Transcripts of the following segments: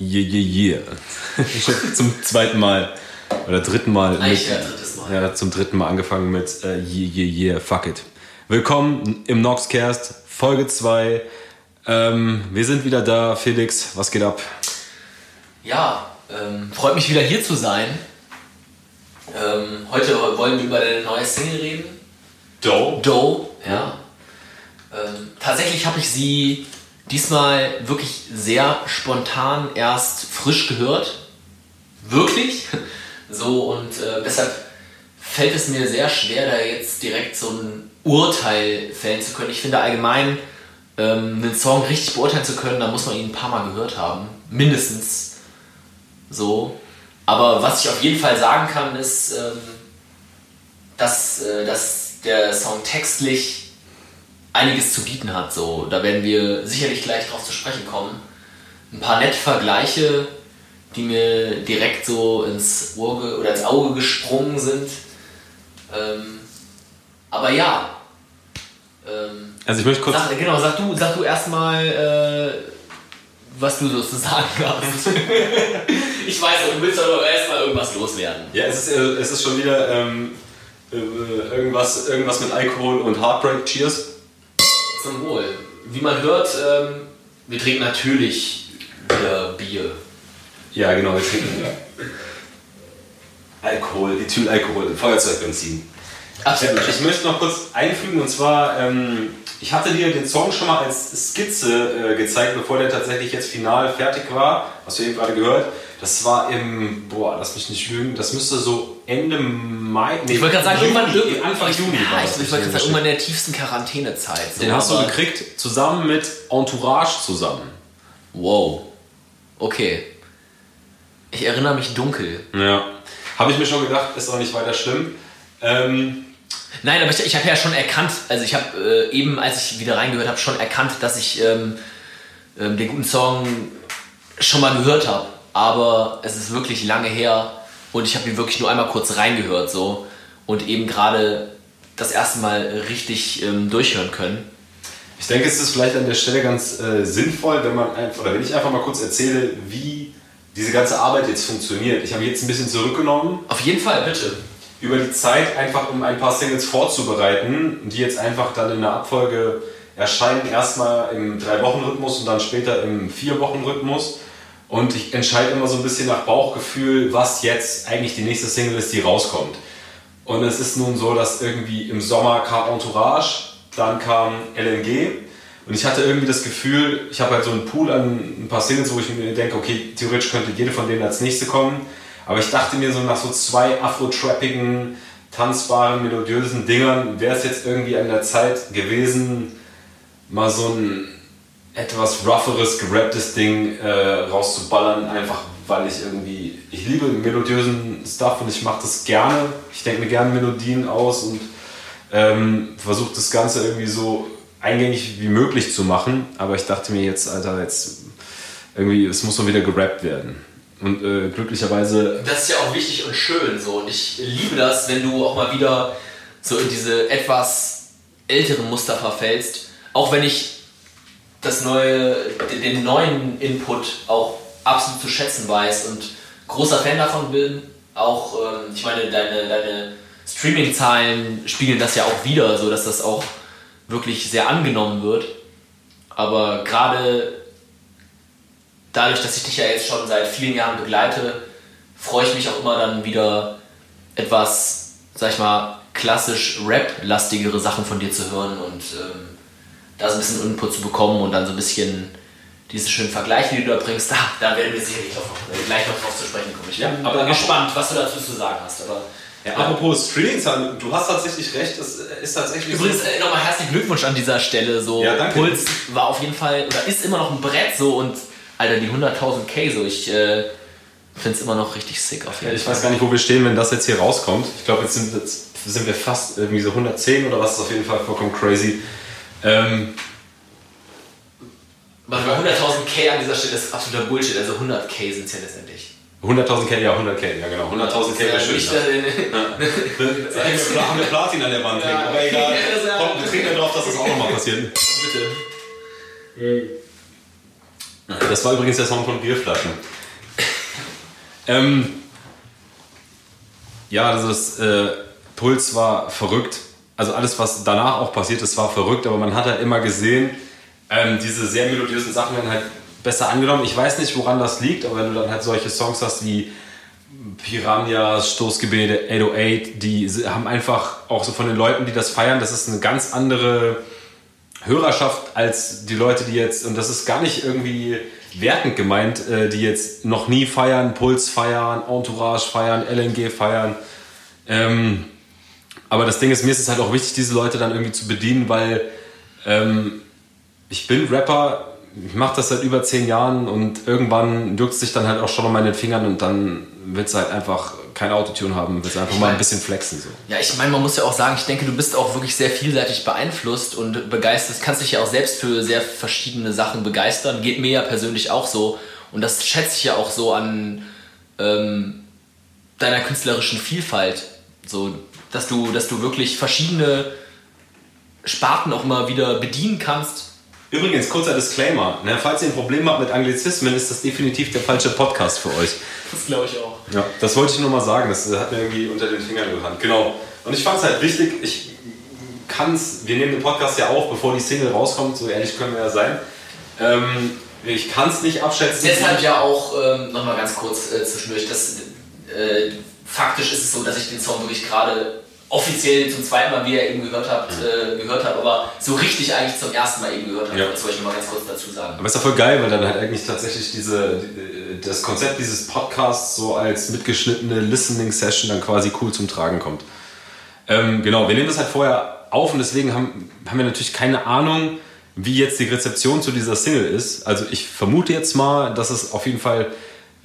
Yeah, yeah, yeah. zum zweiten Mal oder dritten Mal. Eigentlich mit, ja, drittes Mal. Ja, zum dritten Mal angefangen mit äh, Yeah, yeah, yeah, fuck it. Willkommen im Noxcast, Folge 2. Ähm, wir sind wieder da. Felix, was geht ab? Ja, ähm, freut mich wieder hier zu sein. Ähm, heute wollen wir über deine neue Single reden. Doe. Doe, ja. Ähm, tatsächlich habe ich sie diesmal wirklich sehr spontan erst frisch gehört. Wirklich. So und äh, deshalb fällt es mir sehr schwer, da jetzt direkt so ein Urteil fällen zu können. Ich finde allgemein, ähm, einen Song richtig beurteilen zu können, da muss man ihn ein paar Mal gehört haben. Mindestens so. Aber was ich auf jeden Fall sagen kann, ist, ähm, dass, äh, dass der Song textlich einiges zu bieten hat. So, da werden wir sicherlich gleich drauf zu sprechen kommen. Ein paar nette Vergleiche, die mir direkt so ins Ohr oder ins Auge gesprungen sind. Ähm, aber ja. Ähm, also ich möchte kurz. Sag, genau, sag du, sag du erstmal, äh, was du sozusagen hast. ich weiß, du willst aber erstmal irgendwas loswerden. Ja, es ist, äh, es ist schon wieder ähm, äh, irgendwas, irgendwas mit Alkohol und Heartbreak. Cheers. Zum Wohl. Wie man hört, ähm, wir trinken natürlich wieder Bier. Ja, genau, wir trinken Alkohol, Ethylalkohol, Feuerzeugbenzin. Absolut. Ich möchte noch kurz einfügen und zwar, ähm, ich hatte dir den Song schon mal als Skizze äh, gezeigt, bevor der tatsächlich jetzt final fertig war, was wir eben gerade gehört. Das war im, boah, lass mich nicht lügen, das müsste so Ende Mai, nee, ich wollte gerade sagen, Juni, irgendwann, Anfang Juni ja, war ich, das. ich wollte gerade sagen, irgendwann in der tiefsten Quarantänezeit. So, Den hast du gekriegt, zusammen mit Entourage zusammen. Wow. Okay. Ich erinnere mich dunkel. Ja. Habe ich mir schon gedacht, ist auch nicht weiter schlimm. Ähm, Nein, aber ich, ich habe ja schon erkannt, also ich habe äh, eben, als ich wieder reingehört habe, schon erkannt, dass ich ähm, ähm, den guten Song schon mal gehört habe. Aber es ist wirklich lange her und ich habe ihn wirklich nur einmal kurz reingehört so und eben gerade das erste Mal richtig ähm, durchhören können. Ich denke, es ist vielleicht an der Stelle ganz äh, sinnvoll, wenn man einfach, oder wenn ich einfach mal kurz erzähle, wie diese ganze Arbeit jetzt funktioniert. Ich habe jetzt ein bisschen zurückgenommen Auf jeden Fall, bitte. über die Zeit, einfach um ein paar Singles vorzubereiten, die jetzt einfach dann in der Abfolge erscheinen. Erstmal im Drei-Wochen-Rhythmus und dann später im Vier-Wochen-Rhythmus. Und ich entscheide immer so ein bisschen nach Bauchgefühl, was jetzt eigentlich die nächste Single ist, die rauskommt. Und es ist nun so, dass irgendwie im Sommer kam Entourage, dann kam LNG und ich hatte irgendwie das Gefühl, ich habe halt so einen Pool an ein paar Singles, wo ich mir denke, okay, theoretisch könnte jede von denen als nächste kommen. Aber ich dachte mir so nach so zwei afro-trappigen, tanzbaren, melodiösen Dingern wäre es jetzt irgendwie an der Zeit gewesen, mal so ein etwas rougheres, gerapptes Ding äh, rauszuballern, einfach weil ich irgendwie, ich liebe melodiösen Stuff und ich mache das gerne. Ich denke mir gerne Melodien aus und ähm, versuche das Ganze irgendwie so eingängig wie möglich zu machen. Aber ich dachte mir jetzt, Alter, jetzt irgendwie, es muss mal wieder gerappt werden. Und äh, glücklicherweise Das ist ja auch wichtig und schön so. Und ich liebe das, wenn du auch mal wieder so in diese etwas älteren Muster verfällst. Auch wenn ich das neue, den neuen Input auch absolut zu schätzen weiß und großer Fan davon bin. Auch, ähm, ich meine, deine, deine Streaming-Zahlen spiegeln das ja auch wieder, so dass das auch wirklich sehr angenommen wird. Aber gerade dadurch, dass ich dich ja jetzt schon seit vielen Jahren begleite, freue ich mich auch immer dann wieder etwas, sag ich mal, klassisch Rap-lastigere Sachen von dir zu hören und ähm, da so ein bisschen Input zu bekommen und dann so ein bisschen diese schönen Vergleiche, die du da bringst, da, da werden wir sicherlich noch, äh, gleich noch drauf zu sprechen kommen. Ich bin Ja, aber aber- gespannt, was du dazu zu sagen hast. Aber, Ja, apropos Streaming-Zahlen, du hast tatsächlich recht, es ist tatsächlich Übrigens so. äh, nochmal herzlichen Glückwunsch an dieser Stelle. So Ja, danke. Puls war auf jeden Fall oder ist immer noch ein Brett so und Alter, die 100.000 K so, ich äh, finde es immer noch richtig sick auf jeden Ich Fall. weiß gar nicht, wo wir stehen, wenn das jetzt hier rauskommt. Ich glaube, jetzt sind, jetzt sind wir fast irgendwie so 110 oder was ist auf jeden Fall vollkommen crazy. Ähm, Aber bei 100.000 K an dieser Stelle ist absoluter Bullshit, also 100 K sind es ja letztendlich. 100.000 K, ja, 100k, ja genau. 100.000 K wäre schön. Nicht, Ja. Da haben wir- Platin an der Wand hängen, aber egal. Ja, das ist ja- Komm, wir trinken darauf, dass das auch nochmal passiert. bitte. Das war übrigens der Song von Bierflaschen. ähm, ja, also das äh, Puls war verrückt. Also alles, was danach auch passiert ist, war verrückt, aber man hat halt immer gesehen, ähm, diese sehr melodiösen Sachen werden halt besser angenommen. Ich weiß nicht, woran das liegt, aber wenn du dann halt solche Songs hast wie Piranhas, Stoßgebete, 808, die haben einfach auch so von den Leuten, die das feiern, das ist eine ganz andere Hörerschaft als die Leute, die jetzt, und das ist gar nicht irgendwie wertend gemeint, äh, die jetzt noch nie feiern, Puls feiern, Entourage feiern, LNG feiern. Ähm, aber das Ding ist, mir ist es halt auch wichtig, diese Leute dann irgendwie zu bedienen, weil ähm, ich bin Rapper, ich mache das seit über zehn Jahren und irgendwann juckt es sich dann halt auch schon an meinen Fingern und dann willst du halt einfach kein Autotune haben, willst einfach ich mal ein bisschen flexen. So. Ja, ich meine, man muss ja auch sagen, ich denke, du bist auch wirklich sehr vielseitig beeinflusst und begeistert, kannst dich ja auch selbst für sehr verschiedene Sachen begeistern. Geht mir ja persönlich auch so und das schätze ich ja auch so an ähm, deiner künstlerischen Vielfalt. So, dass du, dass du wirklich verschiedene Sparten auch mal wieder bedienen kannst Übrigens, kurzer Disclaimer. Ne, falls ihr ein Problem habt mit Anglizismen, ist das definitiv der falsche Podcast für euch. Das glaube ich auch. Ja, das wollte ich nur mal sagen. Das hat mir irgendwie unter den Fingern gerannt. Genau. Und ich fand es halt wichtig, ich kann es, wir nehmen den Podcast ja auf, bevor die Single rauskommt, so ehrlich können wir ja sein. Ähm, ich kann es nicht abschätzen. Deshalb ja auch, ähm, nochmal ganz kurz äh, zwischendurch, dass, äh, faktisch ist es so, dass ich den Song wirklich gerade offiziell zum zweiten Mal, wie ihr eben gehört habt, äh, gehört habe, aber so richtig eigentlich zum ersten Mal eben gehört habe. Ja. Das wollte ich mal ganz kurz dazu sagen. Aber ist doch voll geil, weil dann halt eigentlich tatsächlich diese, das Konzept dieses Podcasts so als mitgeschnittene Listening-Session dann quasi cool zum Tragen kommt. Ähm, genau, wir nehmen das halt vorher auf und deswegen haben, haben wir natürlich keine Ahnung, wie jetzt die Rezeption zu dieser Single ist. Also ich vermute jetzt mal, dass es auf jeden Fall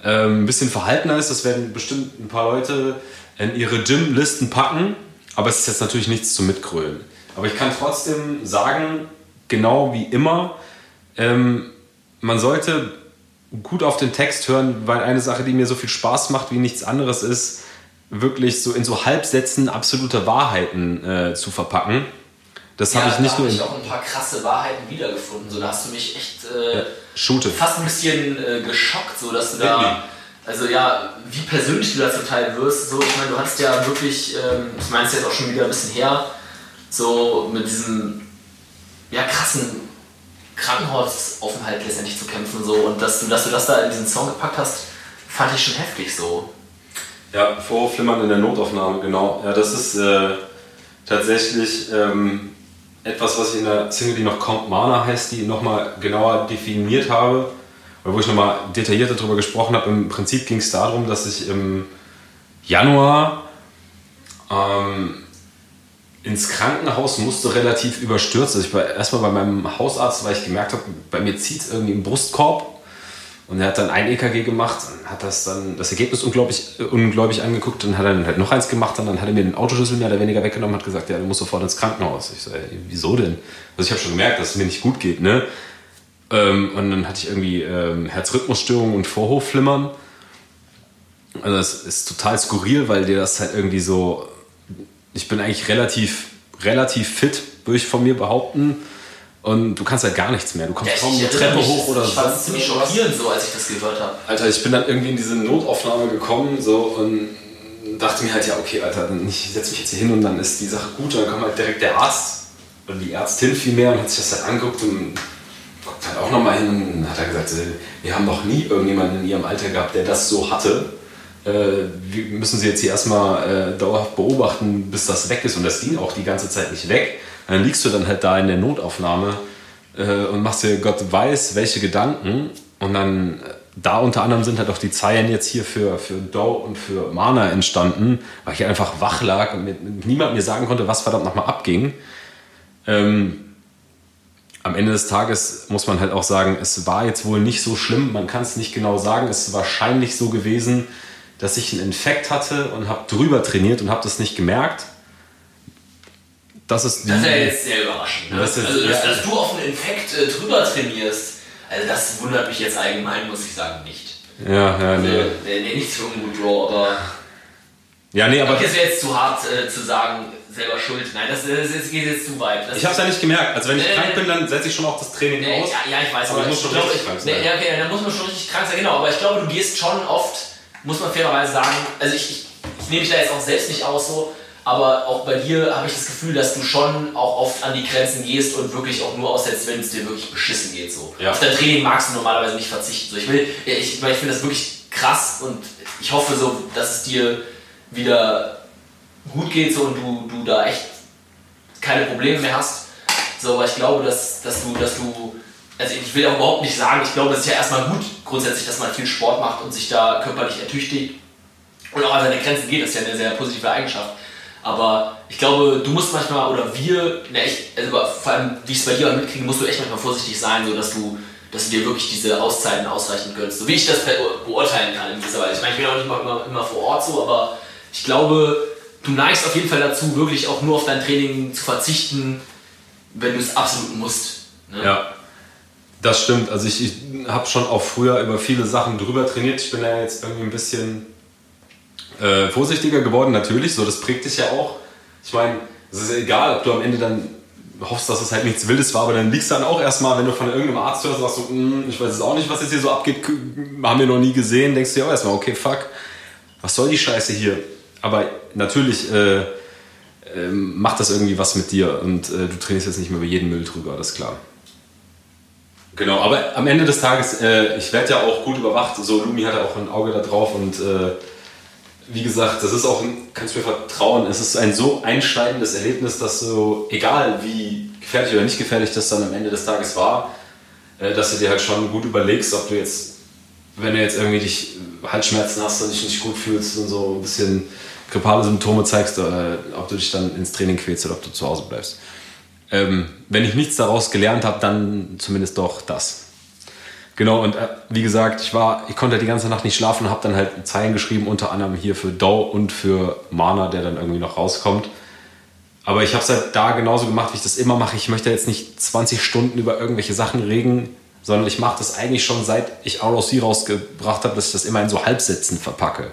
ähm, ein bisschen verhaltener ist. Das werden bestimmt ein paar Leute in ihre Gym-Listen packen aber es ist jetzt natürlich nichts zum Mitgrölen. Aber ich kann trotzdem sagen, genau wie immer, ähm, man sollte gut auf den Text hören, weil eine Sache, die mir so viel Spaß macht wie nichts anderes ist, wirklich so in so Halbsätzen absolute Wahrheiten äh, zu verpacken. Das ja, habe ich nicht da nur. Da habe ich auch ein paar krasse Wahrheiten wiedergefunden. So, da hast du mich echt äh, ja, fast ein bisschen äh, geschockt, so dass du da also ja, wie persönlich du da zum Teil wirst. So, ich meine, du hast ja wirklich, ähm, ich meine es jetzt auch schon wieder ein bisschen her, so mit diesem ja, krassen Krankenhausaufenthalt letztendlich zu kämpfen. So. Und dass du, dass du das da in diesen Song gepackt hast, fand ich schon heftig so. Ja, Vorflimmern in der Notaufnahme, genau. Ja, das ist äh, tatsächlich ähm, etwas, was ich in der Single, die noch kommt, Mana heißt, die nochmal genauer definiert habe wo ich nochmal detaillierter darüber gesprochen habe. Im Prinzip ging es darum, dass ich im Januar ähm, ins Krankenhaus musste, relativ überstürzt. Also ich war erstmal bei meinem Hausarzt, weil ich gemerkt habe, bei mir zieht es irgendwie im Brustkorb. Und er hat dann ein EKG gemacht und hat das dann das Ergebnis unglaublich, unglaublich angeguckt und hat dann halt noch eins gemacht und dann hat er mir den Autoschlüssel mehr oder weniger weggenommen und hat gesagt, ja, du musst sofort ins Krankenhaus. Ich so, ey, wieso denn? Also ich habe schon gemerkt, dass es mir nicht gut geht, ne? Ähm, und dann hatte ich irgendwie ähm, Herzrhythmusstörungen und Vorhofflimmern. Also das ist total skurril, weil dir das halt irgendwie so. Ich bin eigentlich relativ, relativ fit, würde ich von mir behaupten. Und du kannst halt gar nichts mehr. Du kommst ja, kaum eine Treppe mich, hoch oder so. Ich fand es ziemlich schockierend so, als ich das gehört habe. Alter, ich bin dann irgendwie in diese Notaufnahme gekommen so und dachte mir halt, ja, okay, Alter, dann ich setze mich jetzt hier hin und dann ist die Sache gut. Und dann kommt halt direkt der Arzt oder die Ärztin vielmehr und hat sich das halt angeguckt und guckt halt auch nochmal hin und hat er gesagt, wir haben noch nie irgendjemanden in ihrem Alter gehabt, der das so hatte. Äh, wir müssen sie jetzt hier erstmal äh, dauerhaft beobachten, bis das weg ist. Und das ging auch die ganze Zeit nicht weg. Dann liegst du dann halt da in der Notaufnahme äh, und machst dir Gott weiß, welche Gedanken. Und dann, da unter anderem sind halt auch die Zeilen jetzt hier für, für Doe und für Mana entstanden, weil ich einfach wach lag und mir, niemand mir sagen konnte, was verdammt nochmal abging. Ähm, am Ende des Tages muss man halt auch sagen, es war jetzt wohl nicht so schlimm. Man kann es nicht genau sagen. Es ist wahrscheinlich so gewesen, dass ich einen Infekt hatte und habe drüber trainiert und habe das nicht gemerkt. Das ist, das ist ja jetzt sehr überraschend. Ne? Das ist, also, dass, ja, dass, du auf einen Infekt äh, drüber trainierst, also das wundert mich jetzt allgemein, muss ich sagen, nicht. Ja, ja, also, nee. nee. nicht so ein Draw, aber. Ja, nee, aber. Es wäre jetzt zu hart äh, zu sagen, selber schuld. Nein, das, das, das geht jetzt zu weit. Das Ich hab's ja nicht gemerkt. Also wenn ich Äh, krank bin, dann setze ich schon auch das Training Nee, aus. ja, ja, ich weiß, Aber aber ich muss schon glaube, richtig krank nee, sein. ja, okay, da muss man schon richtig krank sein, genau. Aber ich glaube, du gehst schon oft, muss man fairerweise sagen, also ich, ich, ich nehme mich da jetzt auch selbst nicht aus so, aber auch bei dir habe ich das Gefühl, dass du schon auch oft an die Grenzen gehst und wirklich auch nur aussetzt, wenn es dir wirklich beschissen geht. So. Ja. Auf dein Training magst du normalerweise nicht verzichten. So. Ich, will, ich, ich finde das wirklich krass und ich hoffe so, dass es dir wieder gut geht so, und du, du da echt keine Probleme mehr hast. So, aber ich glaube, dass, dass du, dass du, also ich will auch überhaupt nicht sagen, ich glaube, es ist ja erstmal gut grundsätzlich, dass man viel Sport macht und sich da körperlich ertüchtigt und auch an seine Grenzen geht, das ist ja eine sehr positive Eigenschaft. Aber ich glaube, du musst manchmal, oder wir, ne, ich, also vor allem, wie ich es bei dir mitkriege, musst du echt manchmal vorsichtig sein, so dass du, dass du dir wirklich diese Auszeiten ausreichend gönnst. So wie ich das be beurteilen kann in gewisser Weise. Ich meine, ich bin auch nicht immer, immer vor Ort so, aber ich glaube, du neigst auf jeden Fall dazu, wirklich auch nur auf dein Training zu verzichten, wenn du es absolut musst. Ne? Ja, das stimmt. Also ich, ich habe schon auch früher über viele Sachen drüber trainiert. Ich bin da jetzt irgendwie ein bisschen äh, vorsichtiger geworden, natürlich. So, das prägt dich ja auch. Ich meine, es ist ja egal, ob du am Ende dann hoffst, dass es halt nichts Wildes war, aber dann liegst du dann auch erstmal, wenn du von irgendeinem Arzt hörst, sagst du, "Mm, ich weiß jetzt auch nicht, was jetzt hier so abgeht, haben wir noch nie gesehen, denkst du ja auch erstmal, okay, fuck, was soll die Scheiße hier? Aber natürlich äh, ähm, macht das irgendwie was mit dir und äh, du trainierst jetzt nicht mehr über jeden Müll drüber, das ist klar. Genau, aber am Ende des Tages, äh, ich werde ja auch gut überwacht. So, Lumi hat ja auch ein Auge da drauf und äh, wie gesagt, das ist auch, ein, kannst du mir vertrauen, es ist ein so einschneidendes Erlebnis, dass so, egal wie gefährlich oder nicht gefährlich das dann am Ende des Tages war, äh, dass du dir halt schon gut überlegst, ob du jetzt, wenn du jetzt irgendwie dich Halsschmerzen hast und dich nicht gut fühlst und so ein bisschen grippale Symptome zeigst, äh, ob du dich dann ins Training quälst oder ob du zu Hause bleibst. Ähm, wenn ich nichts daraus gelernt habe, dann zumindest doch das. Genau, und äh, wie gesagt, ich war, ich konnte die ganze Nacht nicht schlafen und habe dann halt Zeilen geschrieben, unter anderem hier für Dow und für Mana, der dann irgendwie noch rauskommt. Aber ich habe es halt da genauso gemacht, wie ich das immer mache. Ich möchte jetzt nicht 20 Stunden über irgendwelche Sachen reden, sondern ich mache das eigentlich schon seit ich ROC rausgebracht habe, dass ich das immer in so Halbsätzen verpacke.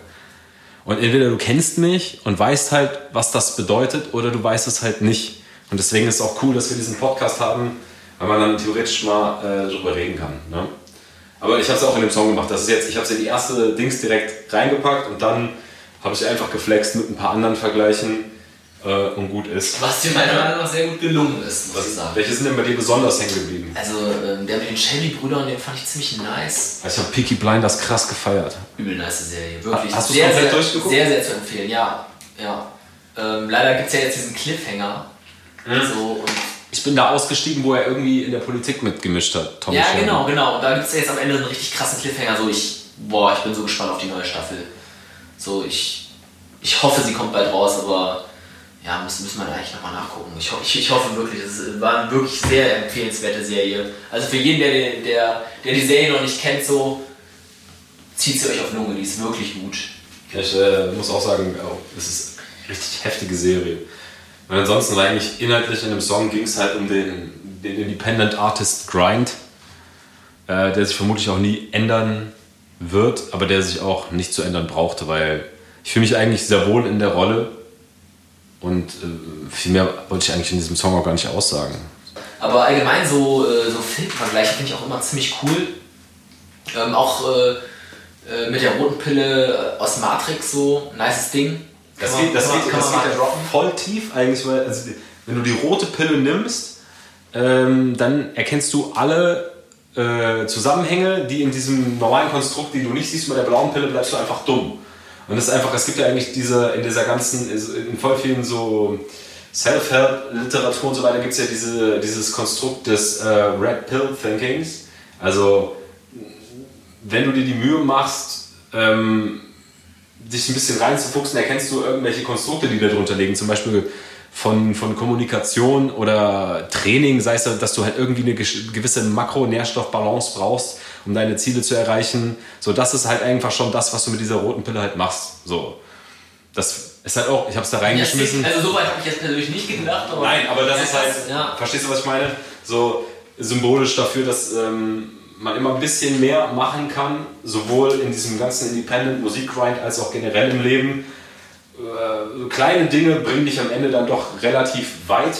Und entweder du kennst mich und weißt halt, was das bedeutet, oder du weißt es halt nicht. Und deswegen ist es auch cool, dass wir diesen Podcast haben, weil man dann theoretisch mal äh, drüber reden kann. Ne? Aber ich habe es auch in dem Song gemacht. Das ist jetzt, ich habe es in die erste Dings direkt reingepackt und dann habe ich einfach geflext mit ein paar anderen Vergleichen äh, und gut ist. Was dir meiner Meinung nach sehr gut gelungen ist, muss Was, ich sagen. welche sind denn bei dir besonders hängen geblieben? Also ähm, der mit den Shelby-Brüdern, den fand ich ziemlich nice. Ich habe Peaky Blinders krass gefeiert. Übel nice Serie, wirklich. Hast du sehr, komplett sehr, durchgeguckt? Sehr, sehr zu empfehlen, ja. ja. Ähm, leider gibt es ja jetzt diesen Cliffhanger. Mhm. So, und Ich bin da ausgestiegen, wo er irgendwie in der Politik mitgemischt hat. Tommy ja, Shelby. genau, genau. Und da gibt es ja jetzt am Ende einen richtig krassen Cliffhanger. So, ich, boah, ich bin so gespannt auf die neue Staffel. So, ich, ich hoffe, sie kommt bald raus, aber ja, müssen, müssen wir eigentlich nochmal nachgucken. Ich, ich, ich hoffe wirklich, es war eine wirklich sehr empfehlenswerte Serie. Also für jeden, der, der, der die Serie noch nicht kennt, so, zieht sie euch auf Lunge, die ist wirklich gut. Ich äh, muss auch sagen, oh, es ist eine richtig heftige Serie. Und ansonsten war eigentlich inhaltlich in dem Song ging es halt um den, den Independent Artist Grind, äh, der sich vermutlich auch nie ändern wird, aber der sich auch nicht zu ändern brauchte, weil ich fühle mich eigentlich sehr wohl in der Rolle und äh, viel mehr wollte ich eigentlich in diesem Song auch gar nicht aussagen. Aber allgemein so, äh, so Filmvergleiche finde ich auch immer ziemlich cool. Ähm, auch äh, äh, mit der roten Pille aus Matrix so, nices Ding. Das Kann geht, das man- geht, das geht ja voll tief eigentlich, weil also, wenn du die rote Pille nimmst, ähm, dann erkennst du alle äh, Zusammenhänge, die in diesem normalen Konstrukt, die du nicht siehst, mit der blauen Pille bleibst du einfach dumm. Und das ist einfach, es gibt ja eigentlich diese, in dieser ganzen, in voll vielen so Self-Help-Literatur und so weiter gibt es ja diese, dieses Konstrukt des äh, Red Pill Thinkings. Also, wenn du dir die Mühe machst, ähm, dich ein bisschen reinzufuchsen, erkennst du irgendwelche Konstrukte, die darunter liegen. Zum Beispiel von, von Kommunikation oder Training, sei es, dass du halt irgendwie eine gewisse Makronährstoffbalance brauchst, um deine Ziele zu erreichen. So, das ist halt einfach schon das, was du mit dieser roten Pille halt machst. So, das ist halt auch, ich habe es da reingeschmissen. Also so weit habe ich jetzt persönlich nicht gedacht. Aber Nein, aber das Ja, ist halt, Ja. verstehst du, was ich meine? So symbolisch dafür, dass ähm, man immer ein bisschen mehr machen kann, sowohl in diesem ganzen Independent Musikgrind als auch generell im Leben. äh, kleine Dinge bringen dich am Ende dann doch relativ weit.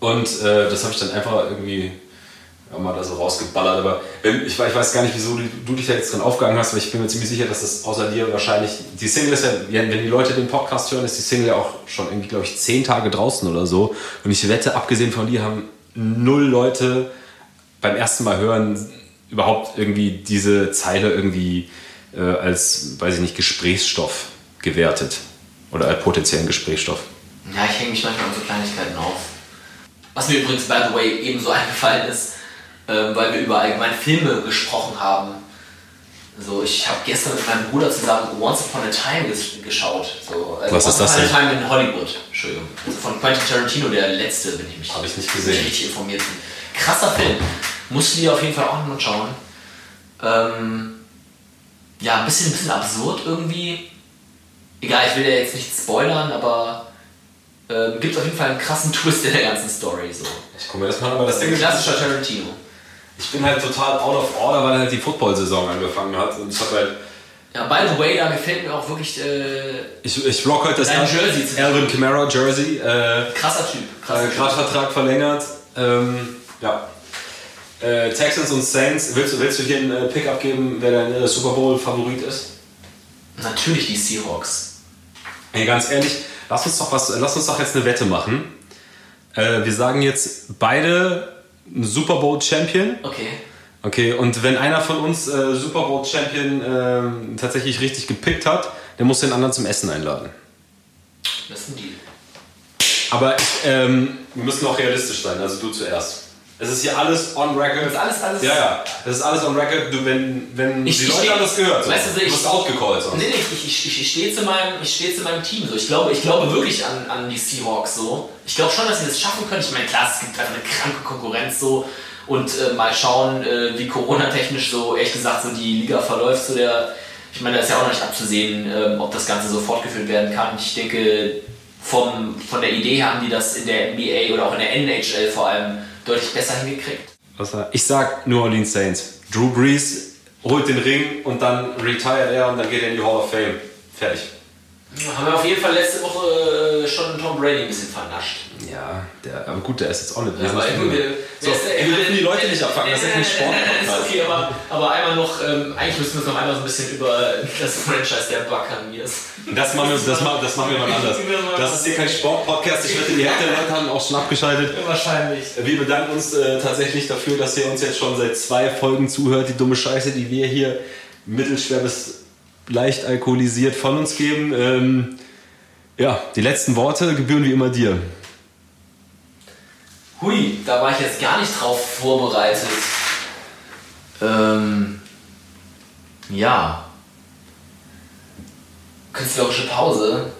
Und äh, das habe ich dann einfach irgendwie ja, mal da so rausgeballert. Aber wenn, ich, ich, weiß gar nicht, wieso du, du, dich da jetzt dran aufgegangen hast, aber ich bin mir ziemlich sicher, dass das außer dir wahrscheinlich. Die Single ist ja, wenn die Leute den Podcast hören, ist die Single ja auch schon irgendwie, glaube ich, zehn Tage draußen oder so. Und ich wette, abgesehen von dir haben null Leute beim ersten Mal hören überhaupt irgendwie diese Zeile irgendwie äh, als, weiß ich nicht, Gesprächsstoff gewertet. Oder als potenziellen Gesprächsstoff. Ja, ich hänge mich manchmal an so Kleinigkeiten auf. Was mir übrigens, by the way, ebenso eingefallen ist, äh, weil wir über allgemeine Filme gesprochen haben. So, ich habe gestern mit meinem Bruder zusammen Once Upon a Time ges geschaut. So, äh, Was Once ist das Upon a Time in Hollywood, Entschuldigung. Also von Quentin Tarantino, der letzte, wenn ich mich Hab ich nicht gesehen. richtig informiert bin. Krasser Film. Musst du dir auf jeden Fall auch noch schauen. Ähm, ja, ein bisschen, ein bisschen absurd irgendwie. Egal, ich will ja jetzt nicht spoilern, aber ähm, gibt auf jeden Fall einen krassen Twist in der ganzen Story. So. Ich gucke mir das mal an, aber das Ding ist. Klassischer Tarantino. Ich bin halt total out of order, weil halt die Football-Saison angefangen hat. Und ich hab halt. Ja, by the way, da gefällt mir auch wirklich. Äh, ich, ich rock heute das Dein Jersey zu Alvin Kamara Jersey. Äh, krasser Typ. Krasser äh, Typ. Gerade Vertrag verlängert. Ähm, ja. Äh, Texans und Saints. Willst, du- willst du hier einen äh, Pick abgeben, wer dein äh, Super Bowl-Favorit ist? Natürlich die Seahawks. Ey, ganz ehrlich, lass uns doch was, lass uns doch jetzt eine Wette machen. Äh, wir sagen jetzt beide Super Bowl Champion. Okay. Okay, und wenn einer von uns äh, Super Bowl Champion ähm, tatsächlich richtig gepickt hat, der muss den anderen zum Essen einladen. Das ist ein Deal. Aber ähm, wir müssen auch realistisch sein, also du zuerst. Es ist hier alles on record. Das ist alles, alles. Ja, ja, es ist alles on record. Du, wenn wenn Ich- die ich Leute steh- haben das gehört, so. weißt du, du ich- wirst outgecallt sonst. Nee, nee, ich, ich, ich, ich stehe zu, meinem- ich stehe zu meinem Team. So. Ich, glaube, ich glaube wirklich an, an die Seahawks. So. Ich glaube schon, dass sie das schaffen können. Ich meine, klar, es gibt einfach eine kranke Konkurrenz. So. Und äh, mal schauen, äh, wie Corona-technisch so, ehrlich gesagt, so die Liga verläuft. So der, ich meine, da ist ja auch noch nicht abzusehen, ähm, ob das Ganze so fortgeführt werden kann. Ich denke, vom, von der Idee her haben die das in der NBA oder auch in der NHL vor allem deutlich besser hingekriegt. War- Ich sag New Orleans Saints. Drew Brees holt den Ring und dann retired er und dann geht er in die Hall of Fame. Fertig. Haben wir auf jeden Fall letzte Woche äh, schon Tom Brady ein bisschen vernascht. Ja, der, aber gut, der ist jetzt auch nicht. Ja, aber wir, wir, so, wir dürfen die Leute nicht abfangen, das ist kein Sport. okay, aber, aber einmal noch, ähm, eigentlich müssen wir uns noch einmal so ein bisschen über das Franchise der Buccaneers. Das machen wir, das machen, das machen wir mal anders. Das ist hier kein Sport-Podcast. Ich wette, die Hälfte der Leute haben auch schon abgeschaltet. Wahrscheinlich. Wir bedanken uns äh, tatsächlich dafür, dass ihr uns jetzt schon seit zwei Folgen zuhört. Die dumme Scheiße, die wir hier mittelschwer bis leicht alkoholisiert von uns geben. Ähm, ja, die letzten Worte gebühren wie immer dir. Hui, da war ich jetzt gar nicht drauf vorbereitet. Ähm, ja. Künstlerische Pause.